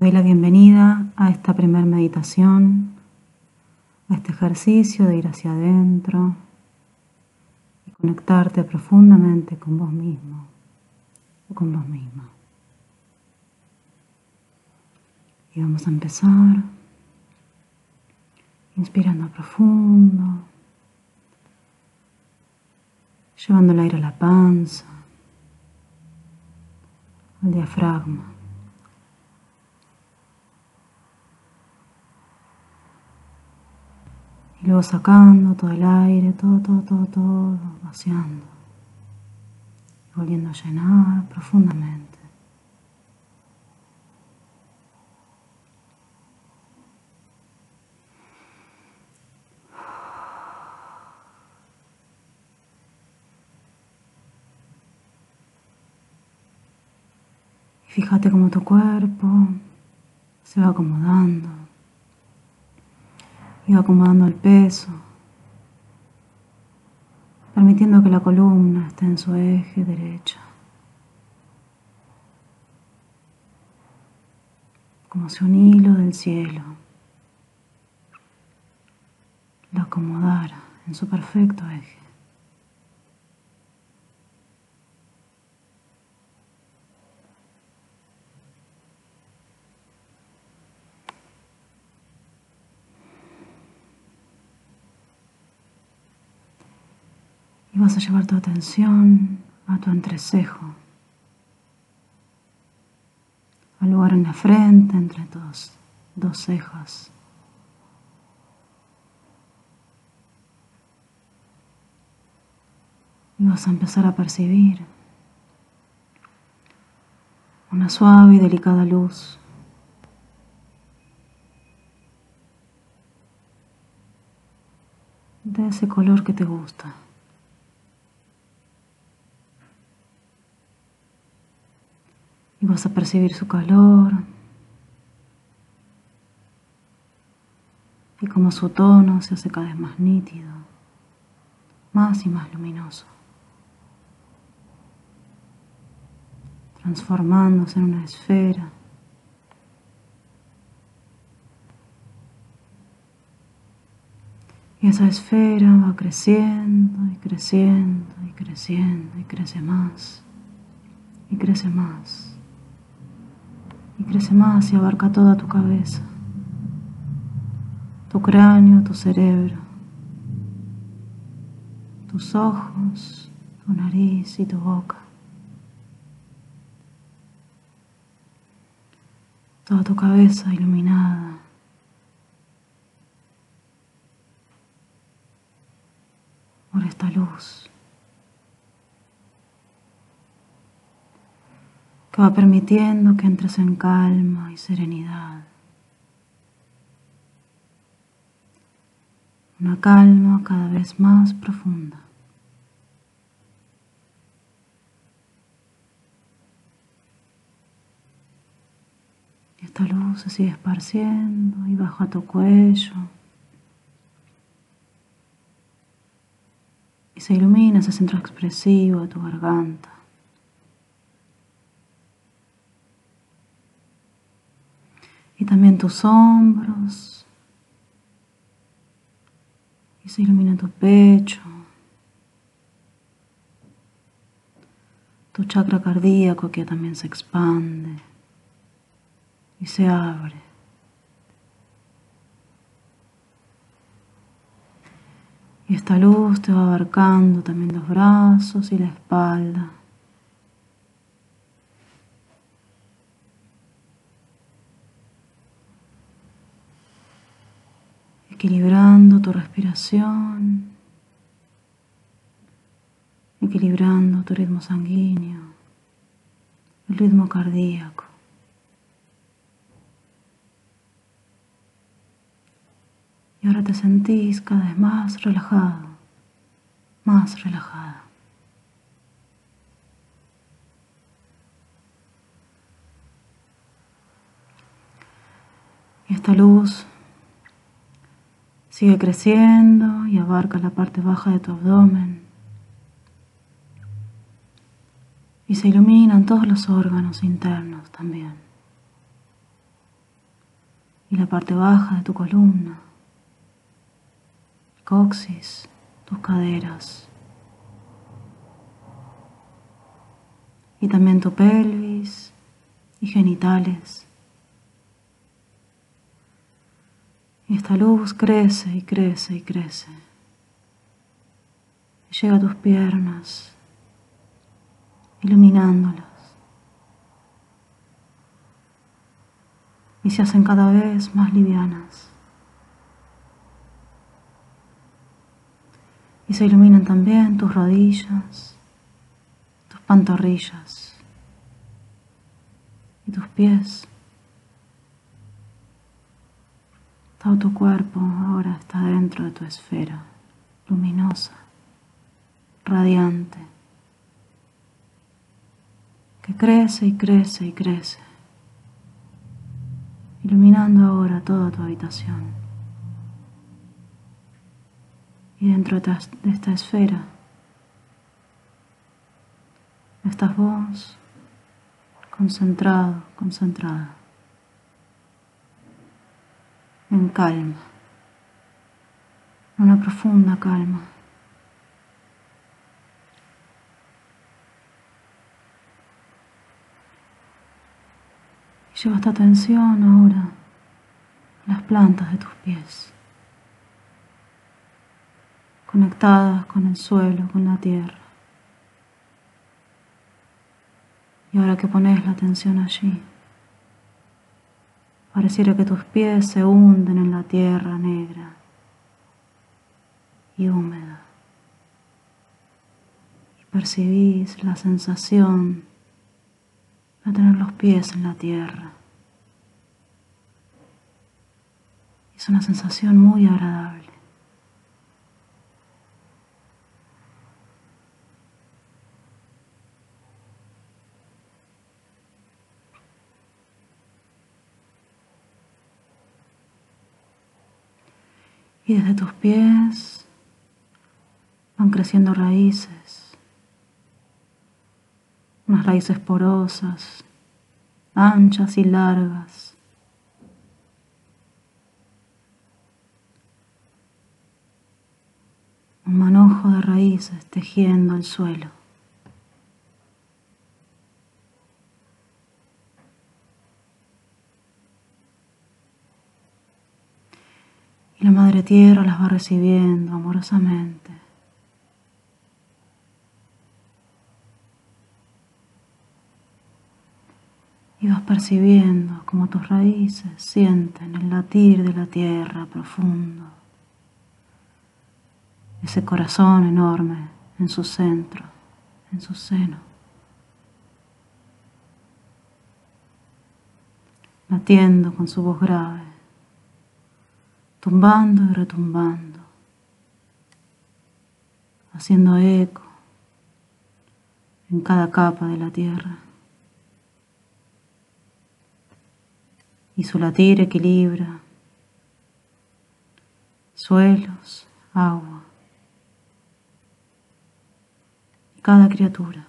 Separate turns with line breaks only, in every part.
doy la bienvenida a esta primera meditación, a este ejercicio de ir hacia adentro y conectarte profundamente con vos mismo o con vos misma. Y vamos a empezar inspirando profundo, llevando el aire a la panza, al diafragma. Y luego sacando todo el aire, todo, todo, todo, todo, vaciando. Y volviendo a llenar profundamente. Fíjate cómo tu cuerpo se va acomodando va acomodando el peso, permitiendo que la columna esté en su eje derecho. Como si un hilo del cielo lo acomodara en su perfecto eje. Vas a llevar tu atención a tu entrecejo, al lugar en la frente entre dos, dos cejas. Y vas a empezar a percibir una suave y delicada luz. de ese color que te gusta. Y vas a percibir su calor y como su tono se hace cada vez más nítido, más y más luminoso, transformándose en una esfera. Y esa esfera va creciendo y creciendo y creciendo y crece más y crece más y crece más y abarca toda tu cabeza, tu cráneo, tu cerebro, tus ojos, tu nariz y tu boca. Toda tu cabeza iluminada. por esta luz. Que va permitiendo que entres en calma y serenidad. Una calma cada vez más profunda. Esta luz se sigue esparciendo y baja tu cuello. Y se ilumina ese centro expresivo de tu garganta. Y también tus hombros. Y se ilumina tu pecho, tu chakra cardíaco que también se expande y se abre. Y esta luz te va abarcando también los brazos y la espalda. Equilibrando tu respiración, equilibrando tu ritmo sanguíneo, el ritmo cardíaco. Y ahora te sentís cada vez más relajado, más relajada. Y esta luz Sigue creciendo y abarca la parte baja de tu abdomen. Y se iluminan todos los órganos internos también. y la parte baja de tu columna, coxis, tus caderas y también tu pelvis y genitales. Y esta luz crece y crece y crece. Y llega a tus piernas, iluminándolas. Y se hacen cada vez más livianas. Y se iluminan también tus rodillas, tus pantorrillas y tus pies. Todo tu cuerpo ahora está dentro de tu esfera, luminosa, radiante, que crece y crece y crece, iluminando ahora toda tu habitación. Y dentro de esta esfera estás vos concentrado, concentrada en calma, una profunda calma. Y lleva esta atención ahora a las plantas de tus pies, conectadas con el suelo, con la tierra. Y ahora que pones la atención allí, Pareciera que tus pies se hunden en la tierra negra y húmeda. Y percibís la sensación de tener los pies en la tierra. Es una sensación muy agradable. Y desde tus pies van creciendo raíces, unas raíces porosas, anchas y largas. Un manojo de raíces tejiendo el suelo. Y la Madre Tierra las va recibiendo amorosamente. Y vas percibiendo como tus raíces sienten el latir de la tierra profundo. Ese corazón enorme en su centro, en su seno. Latiendo con su voz grave tumbando y retumbando, haciendo eco en cada capa de la tierra. Y su latir equilibra suelos, agua y cada criatura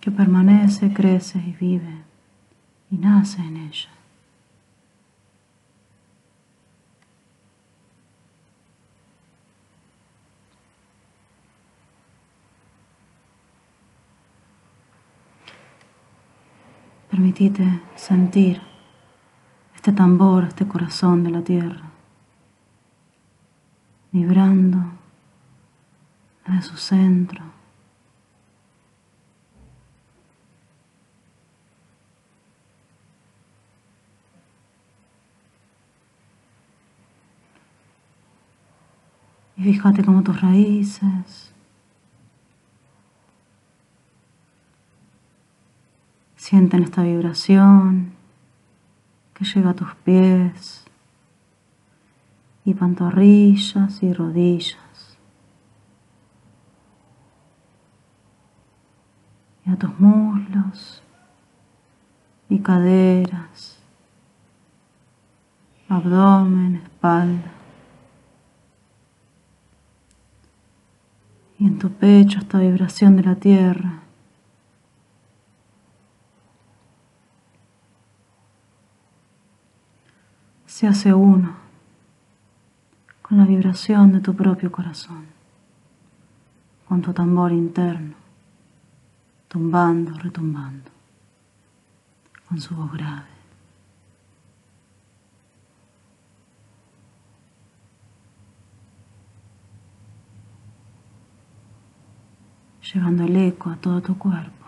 que permanece, crece y vive y nace en ella. Permitite sentir este tambor, este corazón de la tierra, vibrando desde su centro. Y fíjate cómo tus raíces sienten esta vibración que llega a tus pies y pantorrillas y rodillas. Y a tus muslos y caderas, abdomen, espalda. y en tu pecho esta vibración de la tierra. Se hace uno con la vibración de tu propio corazón, con tu tambor interno, tumbando, retumbando, con su voz grave. Llevando el eco a todo tu cuerpo.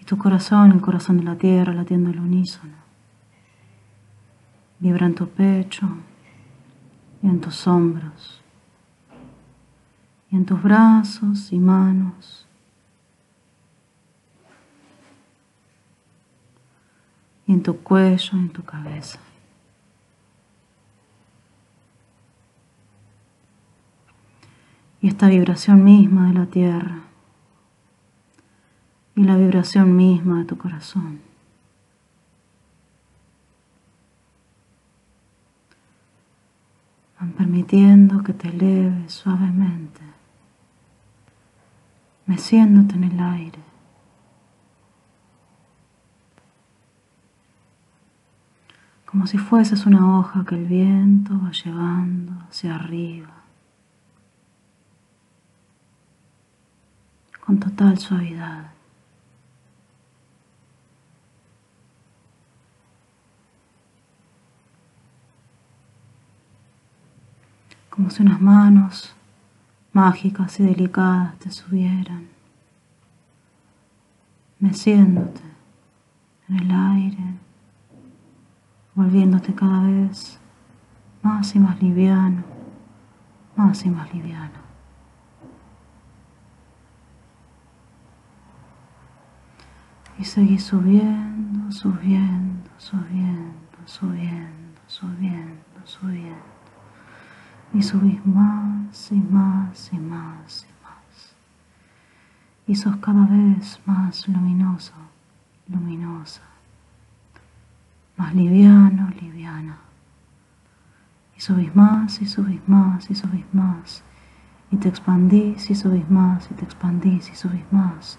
Y tu corazón, el corazón de la tierra, latiendo al unísono. Vibra en tu pecho y en tus hombros y en tus brazos y manos. Y en tu cuello y en tu cabeza. Y esta vibración misma de la tierra y la vibración misma de tu corazón. Van permitiendo que te eleves suavemente, meciéndote en el aire. Como si fueses una hoja que el viento va llevando hacia arriba con total suavidad. Como si unas manos mágicas y delicadas te subieran, meciéndote en el aire, volviéndote cada vez más y más liviano, más y más liviano. Y seguí subiendo, subiendo, subiendo, subiendo, subiendo, subiendo. Y subís más y más y más y más. Y sos cada vez más luminoso, luminosa. Más liviano, liviana. Y subís más y subís más y subís más. Y te expandís y subís más y te expandís y subís más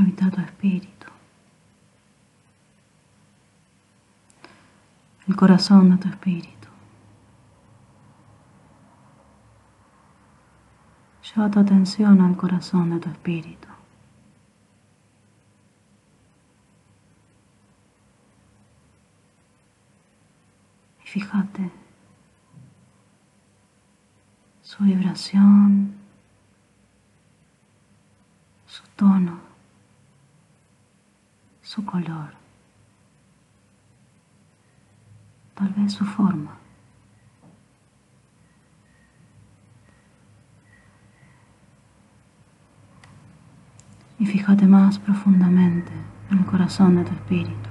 habita tu espíritu, el corazón de tu espíritu. Lleva tu atención al corazón de tu espíritu. Y fíjate su vibración, su tono su color, tal vez su forma. Y fíjate más profundamente en el corazón de tu espíritu.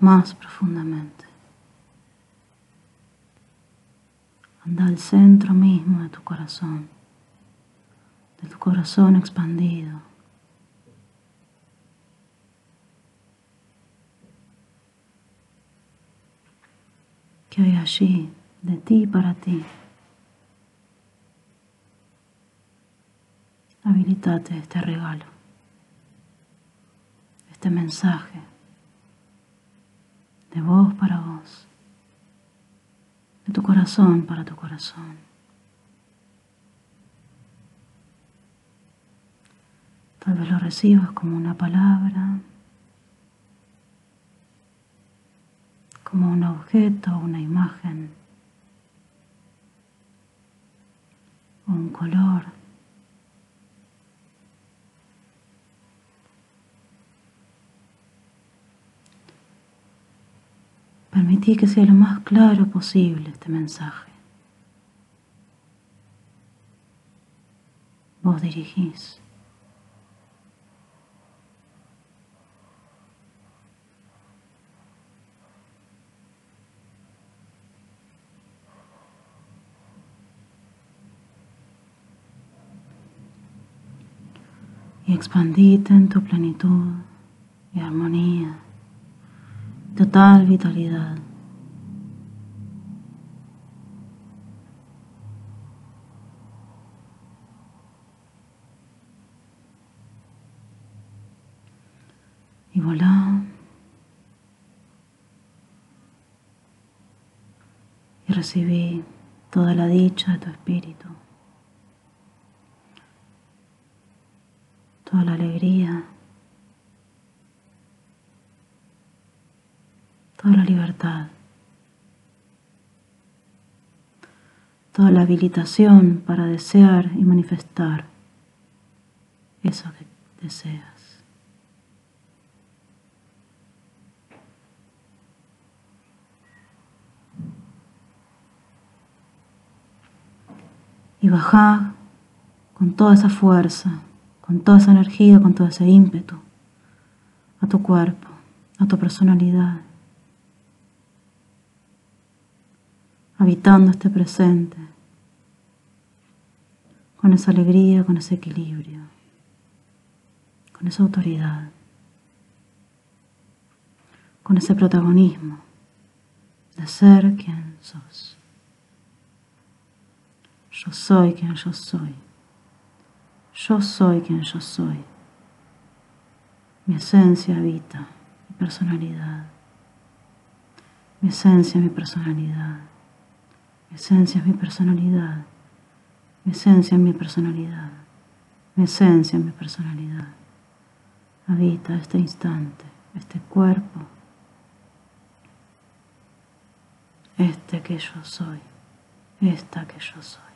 Más profundamente. Anda al centro mismo de tu corazón, de tu corazón expandido. Que hay allí, de ti para ti. Habilitate este regalo, este mensaje de vos para vos, de tu corazón para tu corazón. Tal vez lo recibas como una palabra, como un objeto, una imagen. o un color. Permití que sea lo más claro posible este mensaje. Vos dirigís. y expandite en tu plenitud y armonía, total vitalidad. Y volá. Y recibí toda la dicha de tu espíritu. toda la alegría, toda la libertad, toda la habilitación para desear y manifestar eso que deseas. Y baja con toda esa fuerza con toda esa energía, con todo ese ímpetu, a tu cuerpo, a tu personalidad, habitando este presente, con esa alegría, con ese equilibrio, con esa autoridad, con ese protagonismo de ser quien sos. Yo soy quien yo soy. Yo soy quien yo soy. Mi esencia habita mi personalidad. Mi esencia es mi personalidad. Mi esencia es mi personalidad. Mi esencia es mi personalidad. Mi esencia es mi personalidad. Habita este instante, este cuerpo, este que yo soy, esta que yo soy.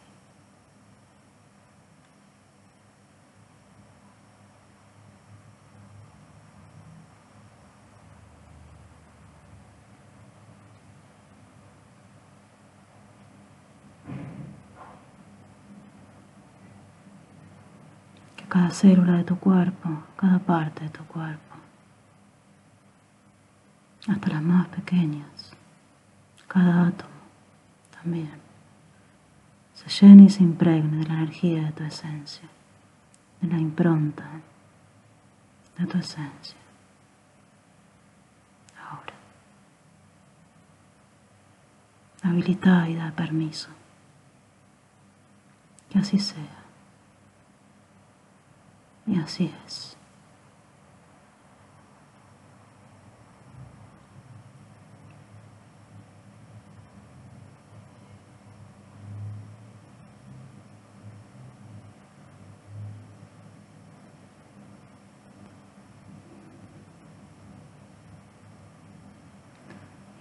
Cada célula de tu cuerpo, cada parte de tu cuerpo, hasta las más pequeñas, cada átomo también, se llene y se impregne de la energía de tu esencia, de la impronta de tu esencia. Ahora, habilita y da permiso. Que así sea. Y así es.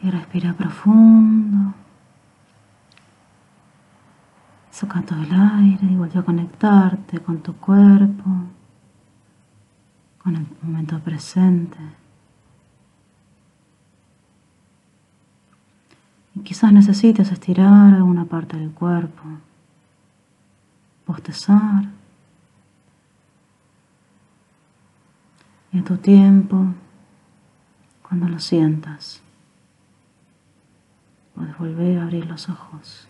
Y respira profundo. Saca todo el aire y vuelve a conectarte con tu cuerpo con el momento presente. Y quizás necesites estirar alguna parte del cuerpo, bostezar. Y a tu tiempo, cuando lo sientas, puedes volver a abrir los ojos,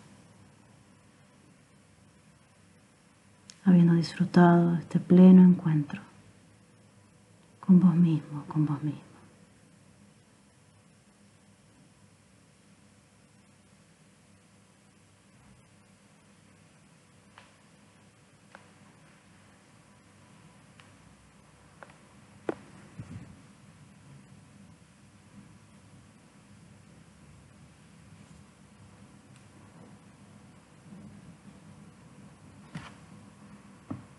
habiendo disfrutado de este pleno encuentro con vos mismo, con vos mismo.